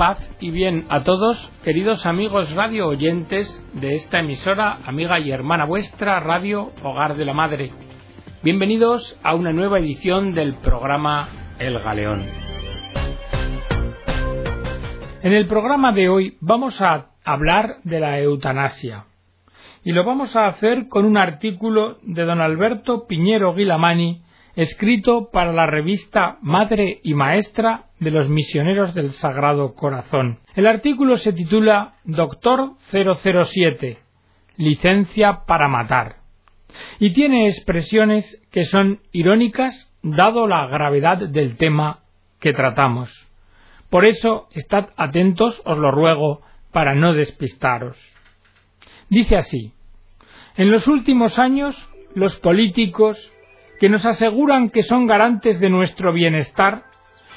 paz y bien a todos, queridos amigos radio oyentes de esta emisora, amiga y hermana vuestra, Radio Hogar de la Madre. Bienvenidos a una nueva edición del programa El Galeón. En el programa de hoy vamos a hablar de la eutanasia y lo vamos a hacer con un artículo de don Alberto Piñero Guilamani escrito para la revista Madre y Maestra de los Misioneros del Sagrado Corazón. El artículo se titula Doctor 007, licencia para matar, y tiene expresiones que son irónicas dado la gravedad del tema que tratamos. Por eso, estad atentos, os lo ruego, para no despistaros. Dice así, en los últimos años, los políticos, que nos aseguran que son garantes de nuestro bienestar,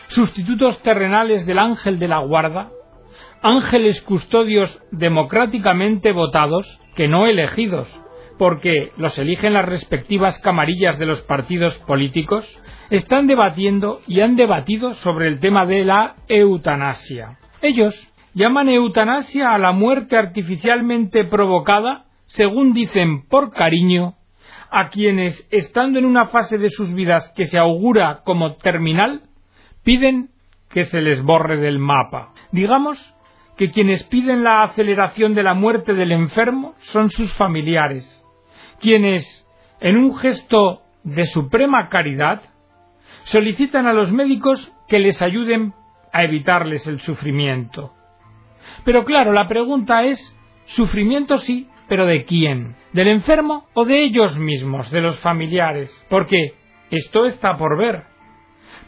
sustitutos terrenales del ángel de la guarda, ángeles custodios democráticamente votados, que no elegidos, porque los eligen las respectivas camarillas de los partidos políticos, están debatiendo y han debatido sobre el tema de la eutanasia. Ellos llaman eutanasia a la muerte artificialmente provocada, según dicen por cariño, a quienes, estando en una fase de sus vidas que se augura como terminal, piden que se les borre del mapa. Digamos que quienes piden la aceleración de la muerte del enfermo son sus familiares, quienes, en un gesto de suprema caridad, solicitan a los médicos que les ayuden a evitarles el sufrimiento. Pero claro, la pregunta es, sufrimiento sí, pero ¿de quién? ¿Del enfermo o de ellos mismos, de los familiares? Porque esto está por ver.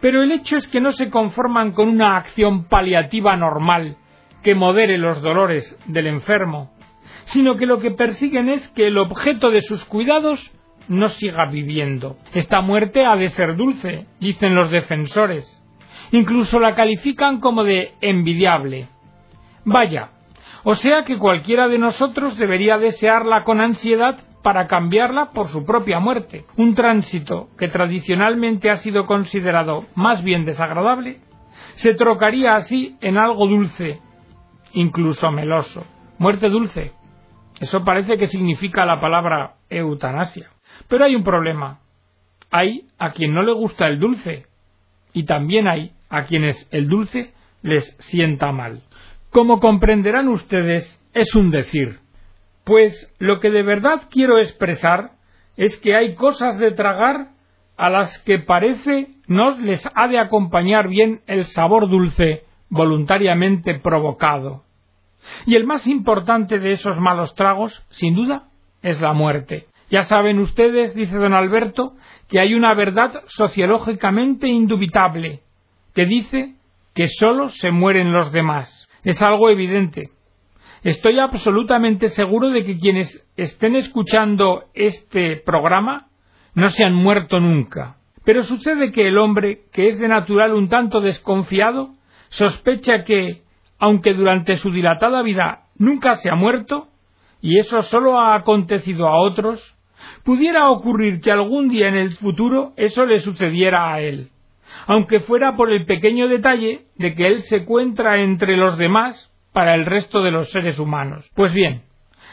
Pero el hecho es que no se conforman con una acción paliativa normal que modere los dolores del enfermo, sino que lo que persiguen es que el objeto de sus cuidados no siga viviendo. Esta muerte ha de ser dulce, dicen los defensores. Incluso la califican como de envidiable. Vaya, o sea que cualquiera de nosotros debería desearla con ansiedad para cambiarla por su propia muerte, un tránsito que tradicionalmente ha sido considerado más bien desagradable, se trocaría así en algo dulce, incluso meloso. Muerte dulce. Eso parece que significa la palabra eutanasia. Pero hay un problema. Hay a quien no le gusta el dulce y también hay a quienes el dulce les sienta mal. Como comprenderán ustedes, es un decir, pues lo que de verdad quiero expresar es que hay cosas de tragar a las que parece no les ha de acompañar bien el sabor dulce voluntariamente provocado. Y el más importante de esos malos tragos, sin duda, es la muerte. Ya saben ustedes, dice don Alberto, que hay una verdad sociológicamente indubitable, que dice que sólo se mueren los demás. Es algo evidente. Estoy absolutamente seguro de que quienes estén escuchando este programa no se han muerto nunca. Pero sucede que el hombre, que es de natural un tanto desconfiado, sospecha que, aunque durante su dilatada vida nunca se ha muerto, y eso solo ha acontecido a otros, pudiera ocurrir que algún día en el futuro eso le sucediera a él aunque fuera por el pequeño detalle de que él se encuentra entre los demás para el resto de los seres humanos. Pues bien,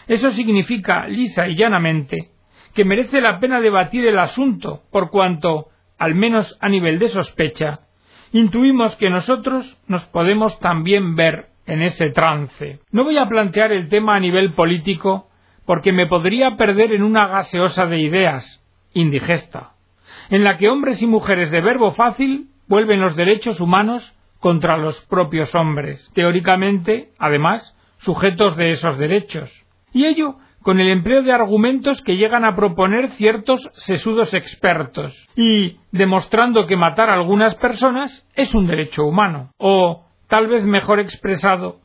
eso significa lisa y llanamente que merece la pena debatir el asunto, por cuanto, al menos a nivel de sospecha, intuimos que nosotros nos podemos también ver en ese trance. No voy a plantear el tema a nivel político porque me podría perder en una gaseosa de ideas, indigesta en la que hombres y mujeres de verbo fácil vuelven los derechos humanos contra los propios hombres, teóricamente, además, sujetos de esos derechos. Y ello con el empleo de argumentos que llegan a proponer ciertos sesudos expertos, y demostrando que matar a algunas personas es un derecho humano, o, tal vez mejor expresado,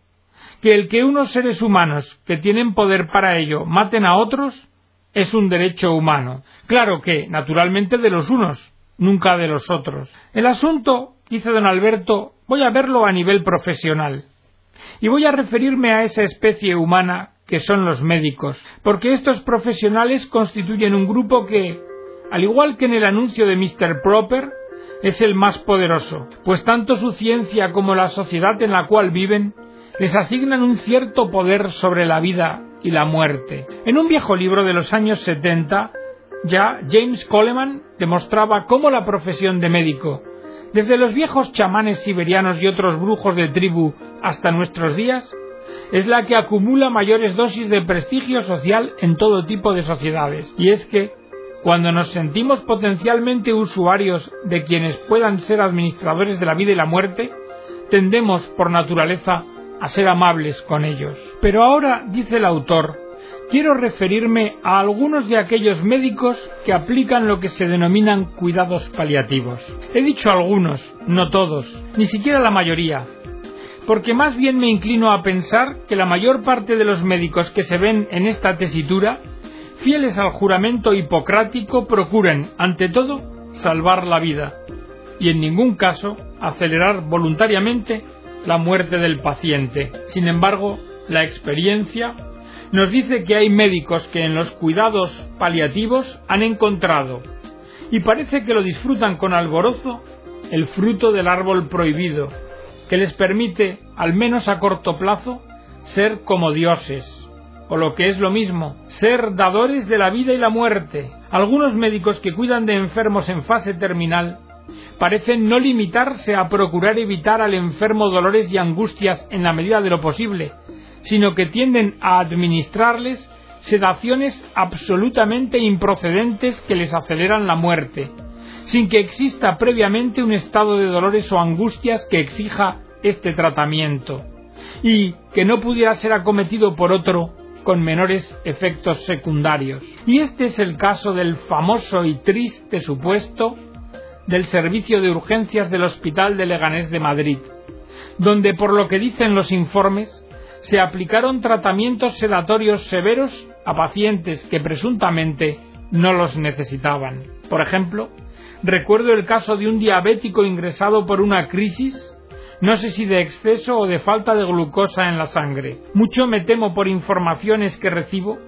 que el que unos seres humanos que tienen poder para ello maten a otros es un derecho humano. Claro que, naturalmente, de los unos, nunca de los otros. El asunto, dice don Alberto, voy a verlo a nivel profesional. Y voy a referirme a esa especie humana que son los médicos, porque estos profesionales constituyen un grupo que, al igual que en el anuncio de Mr. Proper, es el más poderoso, pues tanto su ciencia como la sociedad en la cual viven les asignan un cierto poder sobre la vida y la muerte. En un viejo libro de los años 70, ya James Coleman demostraba cómo la profesión de médico, desde los viejos chamanes siberianos y otros brujos de tribu hasta nuestros días, es la que acumula mayores dosis de prestigio social en todo tipo de sociedades. Y es que, cuando nos sentimos potencialmente usuarios de quienes puedan ser administradores de la vida y la muerte, tendemos por naturaleza a ser amables con ellos. Pero ahora, dice el autor, quiero referirme a algunos de aquellos médicos que aplican lo que se denominan cuidados paliativos. He dicho algunos, no todos, ni siquiera la mayoría, porque más bien me inclino a pensar que la mayor parte de los médicos que se ven en esta tesitura, fieles al juramento hipocrático, procuran, ante todo, salvar la vida y en ningún caso acelerar voluntariamente la muerte del paciente. Sin embargo, la experiencia nos dice que hay médicos que en los cuidados paliativos han encontrado, y parece que lo disfrutan con alborozo, el fruto del árbol prohibido, que les permite, al menos a corto plazo, ser como dioses, o lo que es lo mismo, ser dadores de la vida y la muerte. Algunos médicos que cuidan de enfermos en fase terminal parecen no limitarse a procurar evitar al enfermo dolores y angustias en la medida de lo posible, sino que tienden a administrarles sedaciones absolutamente improcedentes que les aceleran la muerte, sin que exista previamente un estado de dolores o angustias que exija este tratamiento, y que no pudiera ser acometido por otro con menores efectos secundarios. Y este es el caso del famoso y triste supuesto del servicio de urgencias del Hospital de Leganés de Madrid, donde por lo que dicen los informes se aplicaron tratamientos sedatorios severos a pacientes que presuntamente no los necesitaban. Por ejemplo, recuerdo el caso de un diabético ingresado por una crisis, no sé si de exceso o de falta de glucosa en la sangre. Mucho me temo por informaciones que recibo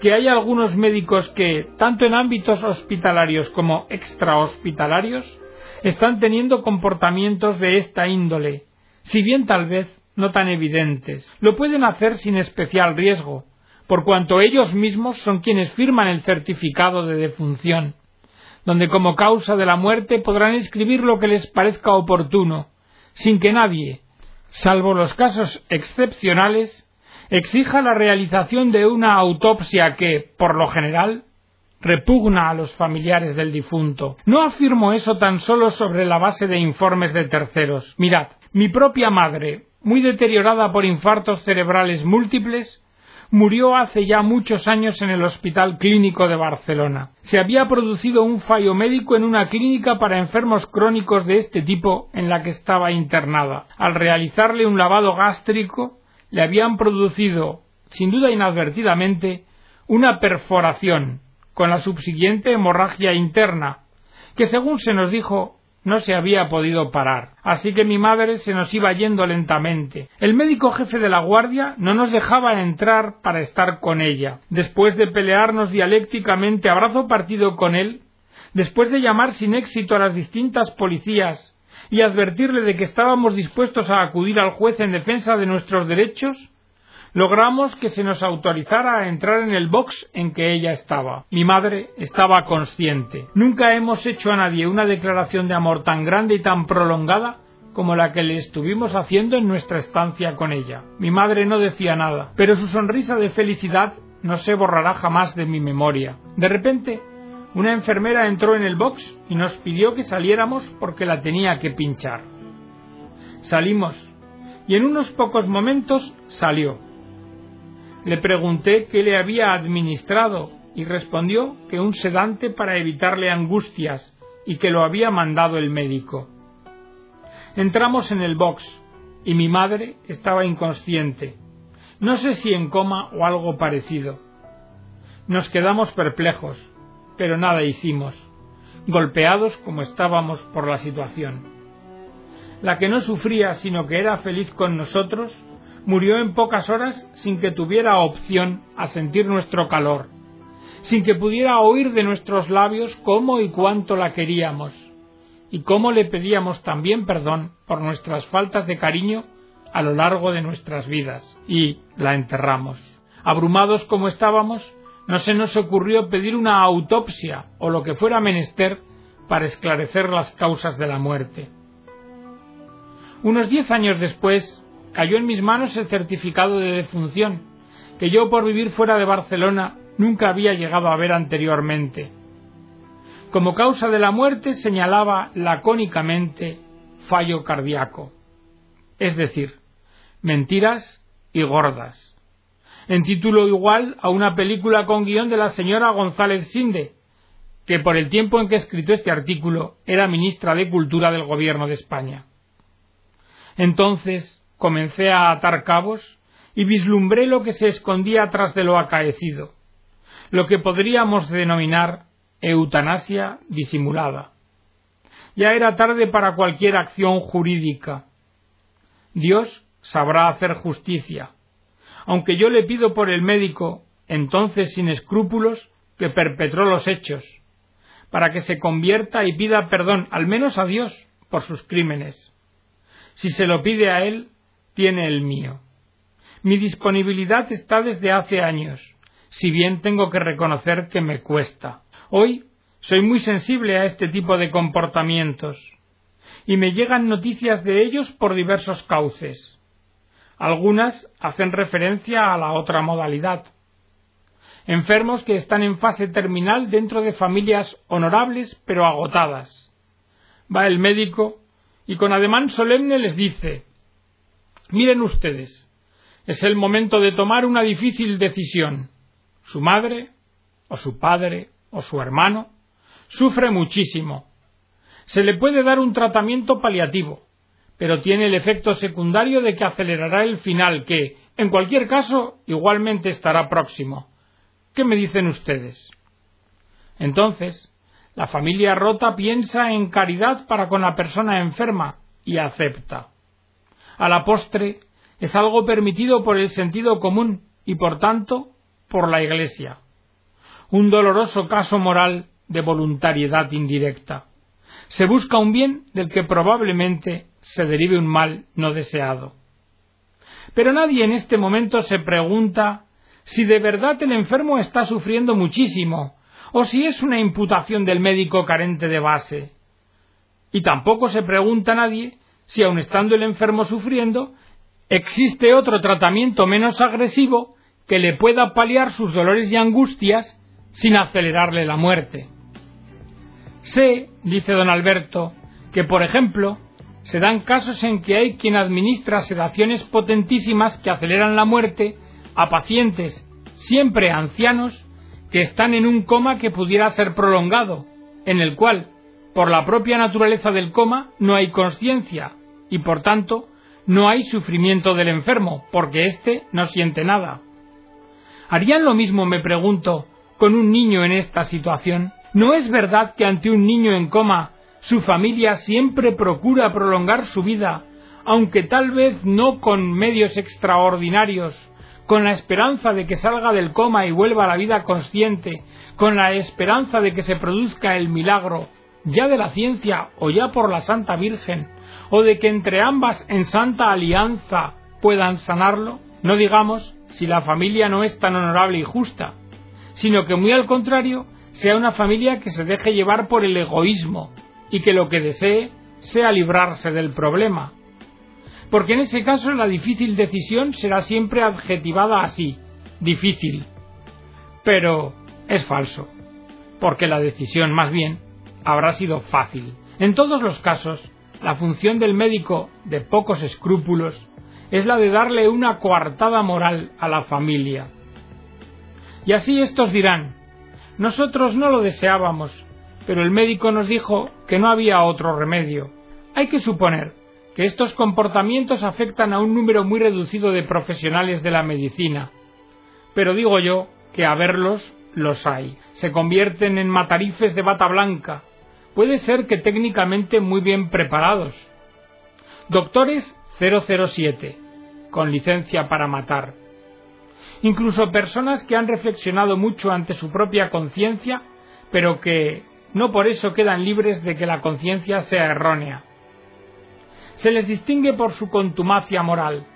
que hay algunos médicos que, tanto en ámbitos hospitalarios como extrahospitalarios, están teniendo comportamientos de esta índole, si bien tal vez no tan evidentes. Lo pueden hacer sin especial riesgo, por cuanto ellos mismos son quienes firman el certificado de defunción, donde como causa de la muerte podrán escribir lo que les parezca oportuno, sin que nadie, salvo los casos excepcionales, exija la realización de una autopsia que, por lo general, repugna a los familiares del difunto. No afirmo eso tan solo sobre la base de informes de terceros. Mirad, mi propia madre, muy deteriorada por infartos cerebrales múltiples, murió hace ya muchos años en el Hospital Clínico de Barcelona. Se había producido un fallo médico en una clínica para enfermos crónicos de este tipo en la que estaba internada. Al realizarle un lavado gástrico, le habían producido, sin duda inadvertidamente, una perforación, con la subsiguiente hemorragia interna, que según se nos dijo no se había podido parar. Así que mi madre se nos iba yendo lentamente. El médico jefe de la guardia no nos dejaba entrar para estar con ella. Después de pelearnos dialécticamente a brazo partido con él, después de llamar sin éxito a las distintas policías y advertirle de que estábamos dispuestos a acudir al juez en defensa de nuestros derechos, logramos que se nos autorizara a entrar en el box en que ella estaba. Mi madre estaba consciente. Nunca hemos hecho a nadie una declaración de amor tan grande y tan prolongada como la que le estuvimos haciendo en nuestra estancia con ella. Mi madre no decía nada, pero su sonrisa de felicidad no se borrará jamás de mi memoria. De repente una enfermera entró en el box y nos pidió que saliéramos porque la tenía que pinchar. Salimos y en unos pocos momentos salió. Le pregunté qué le había administrado y respondió que un sedante para evitarle angustias y que lo había mandado el médico. Entramos en el box y mi madre estaba inconsciente, no sé si en coma o algo parecido. Nos quedamos perplejos pero nada hicimos, golpeados como estábamos por la situación. La que no sufría, sino que era feliz con nosotros, murió en pocas horas sin que tuviera opción a sentir nuestro calor, sin que pudiera oír de nuestros labios cómo y cuánto la queríamos. y cómo le pedíamos también perdón por nuestras faltas de cariño a lo largo de nuestras vidas, y la enterramos. Abrumados como estábamos, no se nos ocurrió pedir una autopsia o lo que fuera menester para esclarecer las causas de la muerte. Unos diez años después, cayó en mis manos el certificado de defunción, que yo por vivir fuera de Barcelona nunca había llegado a ver anteriormente. Como causa de la muerte señalaba lacónicamente fallo cardíaco, es decir, mentiras y gordas, en título igual a una película con guion de la señora González Sinde, que por el tiempo en que escrito este artículo era ministra de Cultura del Gobierno de España. Entonces comencé a atar cabos y vislumbré lo que se escondía tras de lo acaecido, lo que podríamos denominar eutanasia disimulada. Ya era tarde para cualquier acción jurídica. Dios sabrá hacer justicia, aunque yo le pido por el médico, entonces sin escrúpulos, que perpetró los hechos, para que se convierta y pida perdón, al menos a Dios, por sus crímenes. Si se lo pide a él, tiene el mío. Mi disponibilidad está desde hace años, si bien tengo que reconocer que me cuesta. Hoy soy muy sensible a este tipo de comportamientos, y me llegan noticias de ellos por diversos cauces. Algunas hacen referencia a la otra modalidad. Enfermos que están en fase terminal dentro de familias honorables pero agotadas. Va el médico y con ademán solemne les dice Miren ustedes, es el momento de tomar una difícil decisión. Su madre, o su padre, o su hermano, sufre muchísimo. Se le puede dar un tratamiento paliativo, pero tiene el efecto secundario de que acelerará el final, que, en cualquier caso, igualmente estará próximo. ¿Qué me dicen ustedes? Entonces, la familia rota piensa en caridad para con la persona enferma y acepta. A la postre, es algo permitido por el sentido común y, por tanto, por la Iglesia. Un doloroso caso moral de voluntariedad indirecta. Se busca un bien del que probablemente se derive un mal no deseado. Pero nadie en este momento se pregunta si de verdad el enfermo está sufriendo muchísimo o si es una imputación del médico carente de base. Y tampoco se pregunta nadie si aun estando el enfermo sufriendo, existe otro tratamiento menos agresivo que le pueda paliar sus dolores y angustias sin acelerarle la muerte. Sé, dice don Alberto, que por ejemplo se dan casos en que hay quien administra sedaciones potentísimas que aceleran la muerte a pacientes, siempre ancianos, que están en un coma que pudiera ser prolongado, en el cual, por la propia naturaleza del coma, no hay conciencia y, por tanto, no hay sufrimiento del enfermo, porque éste no siente nada. ¿Harían lo mismo, me pregunto, con un niño en esta situación? ¿No es verdad que ante un niño en coma su familia siempre procura prolongar su vida, aunque tal vez no con medios extraordinarios, con la esperanza de que salga del coma y vuelva a la vida consciente, con la esperanza de que se produzca el milagro, ya de la ciencia o ya por la Santa Virgen, o de que entre ambas en santa alianza puedan sanarlo, no digamos si la familia no es tan honorable y justa, sino que muy al contrario sea una familia que se deje llevar por el egoísmo, y que lo que desee sea librarse del problema. Porque en ese caso la difícil decisión será siempre adjetivada así, difícil. Pero es falso, porque la decisión más bien habrá sido fácil. En todos los casos, la función del médico de pocos escrúpulos es la de darle una coartada moral a la familia. Y así estos dirán, nosotros no lo deseábamos, pero el médico nos dijo que no había otro remedio. Hay que suponer que estos comportamientos afectan a un número muy reducido de profesionales de la medicina, pero digo yo que a verlos los hay. Se convierten en matarifes de bata blanca, puede ser que técnicamente muy bien preparados. Doctores 007, con licencia para matar. Incluso personas que han reflexionado mucho ante su propia conciencia, pero que no por eso quedan libres de que la conciencia sea errónea. Se les distingue por su contumacia moral,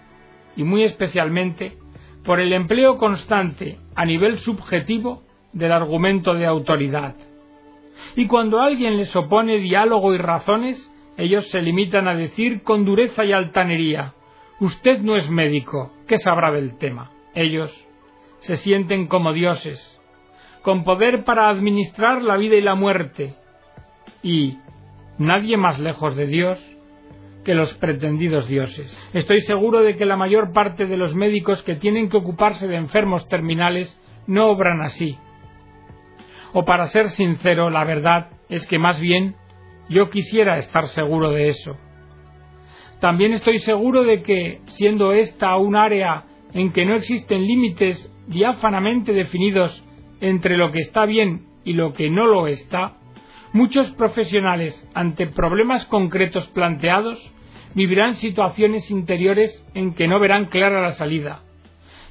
y muy especialmente por el empleo constante a nivel subjetivo del argumento de autoridad. Y cuando alguien les opone diálogo y razones, ellos se limitan a decir con dureza y altanería Usted no es médico, ¿qué sabrá del tema? Ellos se sienten como dioses, con poder para administrar la vida y la muerte, y nadie más lejos de Dios que los pretendidos dioses. Estoy seguro de que la mayor parte de los médicos que tienen que ocuparse de enfermos terminales no obran así. O para ser sincero, la verdad es que más bien yo quisiera estar seguro de eso. También estoy seguro de que, siendo esta un área en que no existen límites diáfanamente definidos entre lo que está bien y lo que no lo está, muchos profesionales, ante problemas concretos planteados, vivirán situaciones interiores en que no verán clara la salida.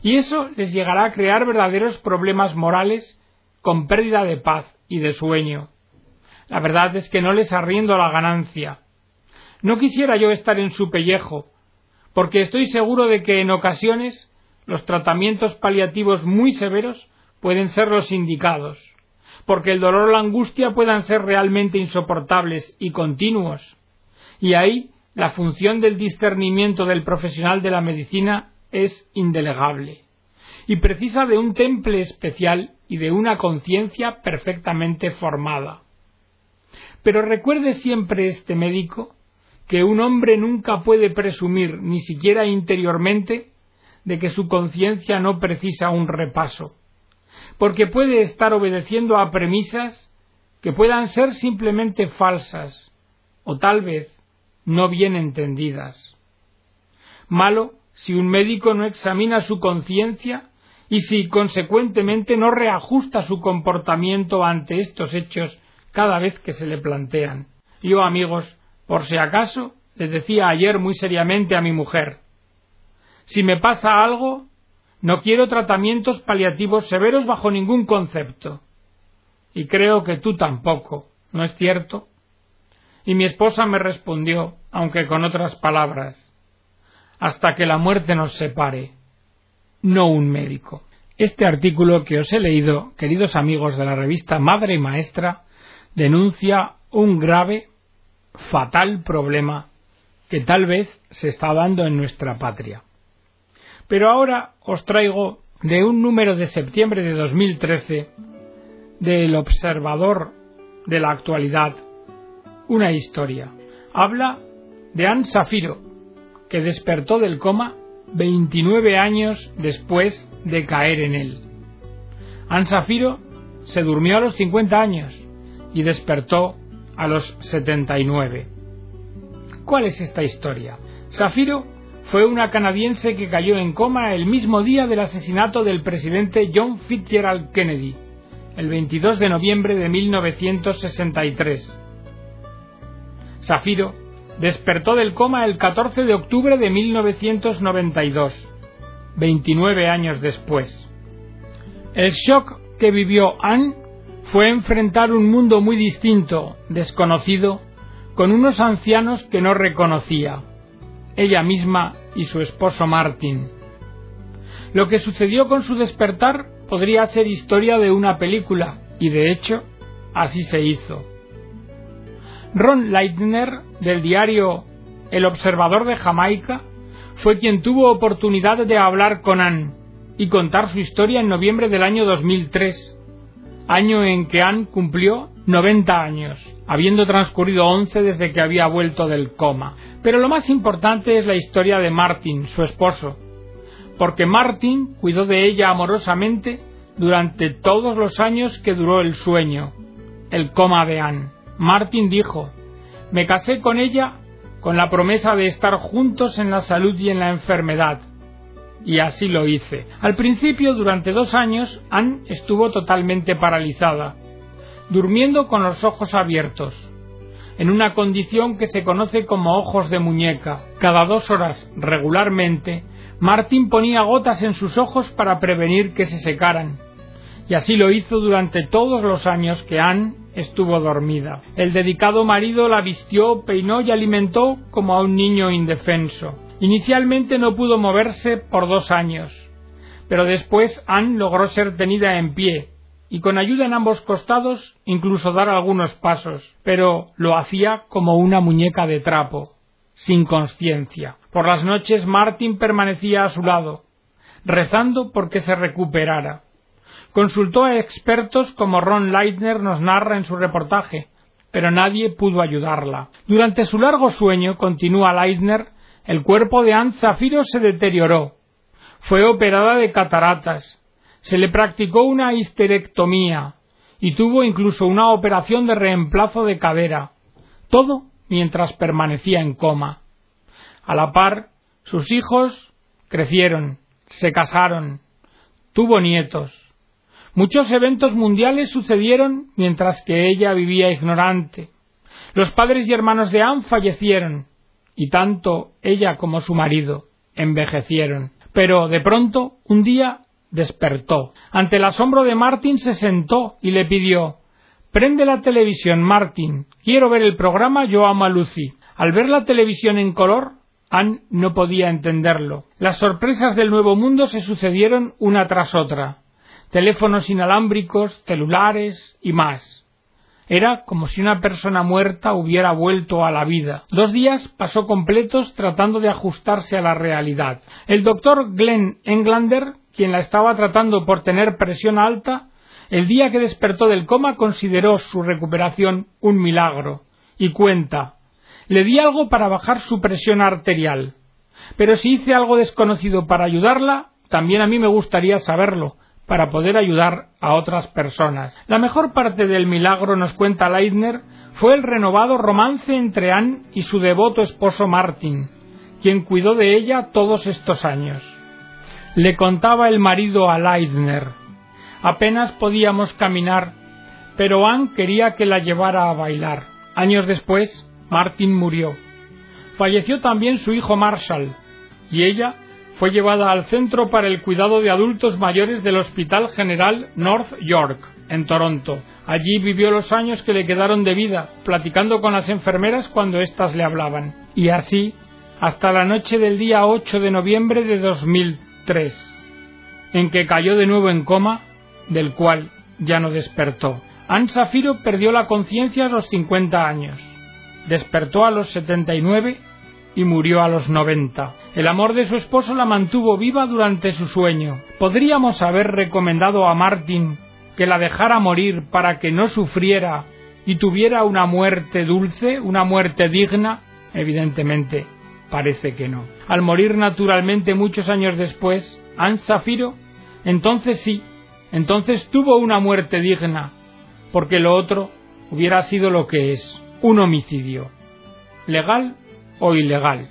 Y eso les llegará a crear verdaderos problemas morales con pérdida de paz y de sueño. La verdad es que no les arriendo la ganancia. No quisiera yo estar en su pellejo, porque estoy seguro de que en ocasiones los tratamientos paliativos muy severos pueden ser los indicados, porque el dolor o la angustia puedan ser realmente insoportables y continuos, y ahí la función del discernimiento del profesional de la medicina es indelegable, y precisa de un temple especial y de una conciencia perfectamente formada. Pero recuerde siempre este médico que un hombre nunca puede presumir, ni siquiera interiormente, de que su conciencia no precisa un repaso, porque puede estar obedeciendo a premisas que puedan ser simplemente falsas o tal vez no bien entendidas. Malo si un médico no examina su conciencia y si consecuentemente no reajusta su comportamiento ante estos hechos cada vez que se le plantean. Yo, amigos, por si acaso, le decía ayer muy seriamente a mi mujer si me pasa algo, no quiero tratamientos paliativos severos bajo ningún concepto. Y creo que tú tampoco, ¿no es cierto? Y mi esposa me respondió, aunque con otras palabras, hasta que la muerte nos separe, no un médico. Este artículo que os he leído, queridos amigos de la revista Madre y Maestra, denuncia un grave fatal problema que tal vez se está dando en nuestra patria. Pero ahora os traigo de un número de septiembre de 2013 del Observador de la Actualidad una historia. Habla de Anne Safiro, que despertó del coma 29 años después de caer en él. Anne Safiro se durmió a los 50 años y despertó a los 79. ¿Cuál es esta historia? Safiro fue una canadiense que cayó en coma el mismo día del asesinato del presidente John Fitzgerald Kennedy, el 22 de noviembre de 1963. Safiro despertó del coma el 14 de octubre de 1992, 29 años después. El shock que vivió Anne fue enfrentar un mundo muy distinto, desconocido, con unos ancianos que no reconocía, ella misma y su esposo Martin. Lo que sucedió con su despertar podría ser historia de una película, y de hecho, así se hizo. Ron Leitner, del diario El Observador de Jamaica, fue quien tuvo oportunidad de hablar con Anne y contar su historia en noviembre del año 2003, año en que Anne cumplió 90 años, habiendo transcurrido 11 desde que había vuelto del coma. Pero lo más importante es la historia de Martin, su esposo, porque Martin cuidó de ella amorosamente durante todos los años que duró el sueño, el coma de Anne. Martin dijo, me casé con ella con la promesa de estar juntos en la salud y en la enfermedad, y así lo hice. Al principio, durante dos años, Anne estuvo totalmente paralizada, durmiendo con los ojos abiertos, en una condición que se conoce como ojos de muñeca. Cada dos horas, regularmente, Martin ponía gotas en sus ojos para prevenir que se secaran, y así lo hizo durante todos los años que Anne estuvo dormida. El dedicado marido la vistió, peinó y alimentó como a un niño indefenso. Inicialmente no pudo moverse por dos años, pero después Anne logró ser tenida en pie y con ayuda en ambos costados incluso dar algunos pasos, pero lo hacía como una muñeca de trapo, sin conciencia. Por las noches Martin permanecía a su lado, rezando porque se recuperara. Consultó a expertos como Ron Leitner nos narra en su reportaje, pero nadie pudo ayudarla. Durante su largo sueño, continúa Leitner, el cuerpo de Anne Zafiro se deterioró. Fue operada de cataratas. Se le practicó una histerectomía y tuvo incluso una operación de reemplazo de cadera. Todo mientras permanecía en coma. A la par, sus hijos crecieron, se casaron, tuvo nietos. Muchos eventos mundiales sucedieron mientras que ella vivía ignorante. Los padres y hermanos de Anne fallecieron, y tanto ella como su marido envejecieron. Pero de pronto, un día, despertó. Ante el asombro de Martin se sentó y le pidió Prende la televisión, Martin. Quiero ver el programa Yo amo a Lucy. Al ver la televisión en color, Anne no podía entenderlo. Las sorpresas del nuevo mundo se sucedieron una tras otra. Teléfonos inalámbricos, celulares y más. Era como si una persona muerta hubiera vuelto a la vida. Dos días pasó completos tratando de ajustarse a la realidad. El doctor Glenn Englander, quien la estaba tratando por tener presión alta, el día que despertó del coma consideró su recuperación un milagro. Y cuenta le di algo para bajar su presión arterial. Pero si hice algo desconocido para ayudarla, también a mí me gustaría saberlo, para poder ayudar a otras personas. La mejor parte del milagro, nos cuenta Leitner, fue el renovado romance entre Anne y su devoto esposo Martin, quien cuidó de ella todos estos años. Le contaba el marido a Leitner. Apenas podíamos caminar, pero Anne quería que la llevara a bailar. Años después, Martin murió. Falleció también su hijo Marshall, y ella fue llevada al Centro para el Cuidado de Adultos Mayores del Hospital General North York, en Toronto. Allí vivió los años que le quedaron de vida, platicando con las enfermeras cuando éstas le hablaban. Y así, hasta la noche del día 8 de noviembre de 2003, en que cayó de nuevo en coma, del cual ya no despertó. Anne Safiro perdió la conciencia a los 50 años despertó a los 79 y murió a los 90. El amor de su esposo la mantuvo viva durante su sueño. ¿Podríamos haber recomendado a Martin que la dejara morir para que no sufriera y tuviera una muerte dulce, una muerte digna? Evidentemente, parece que no. Al morir naturalmente muchos años después, Anne Safiro, entonces sí, entonces tuvo una muerte digna, porque lo otro hubiera sido lo que es, un homicidio, legal o ilegal,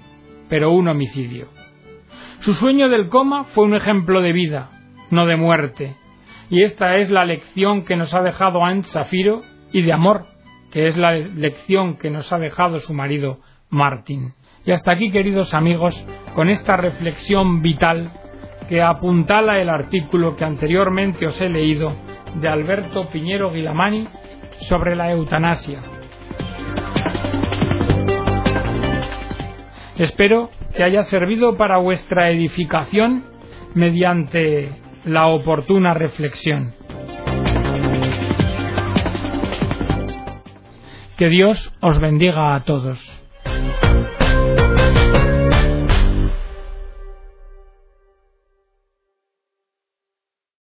pero un homicidio. Su sueño del coma fue un ejemplo de vida, no de muerte, y esta es la lección que nos ha dejado Anne Safiro y de amor, que es la lección que nos ha dejado su marido Martin. Y hasta aquí, queridos amigos, con esta reflexión vital que apuntala el artículo que anteriormente os he leído de Alberto Piñero Guilamani sobre la eutanasia, Espero que haya servido para vuestra edificación mediante la oportuna reflexión. Que Dios os bendiga a todos.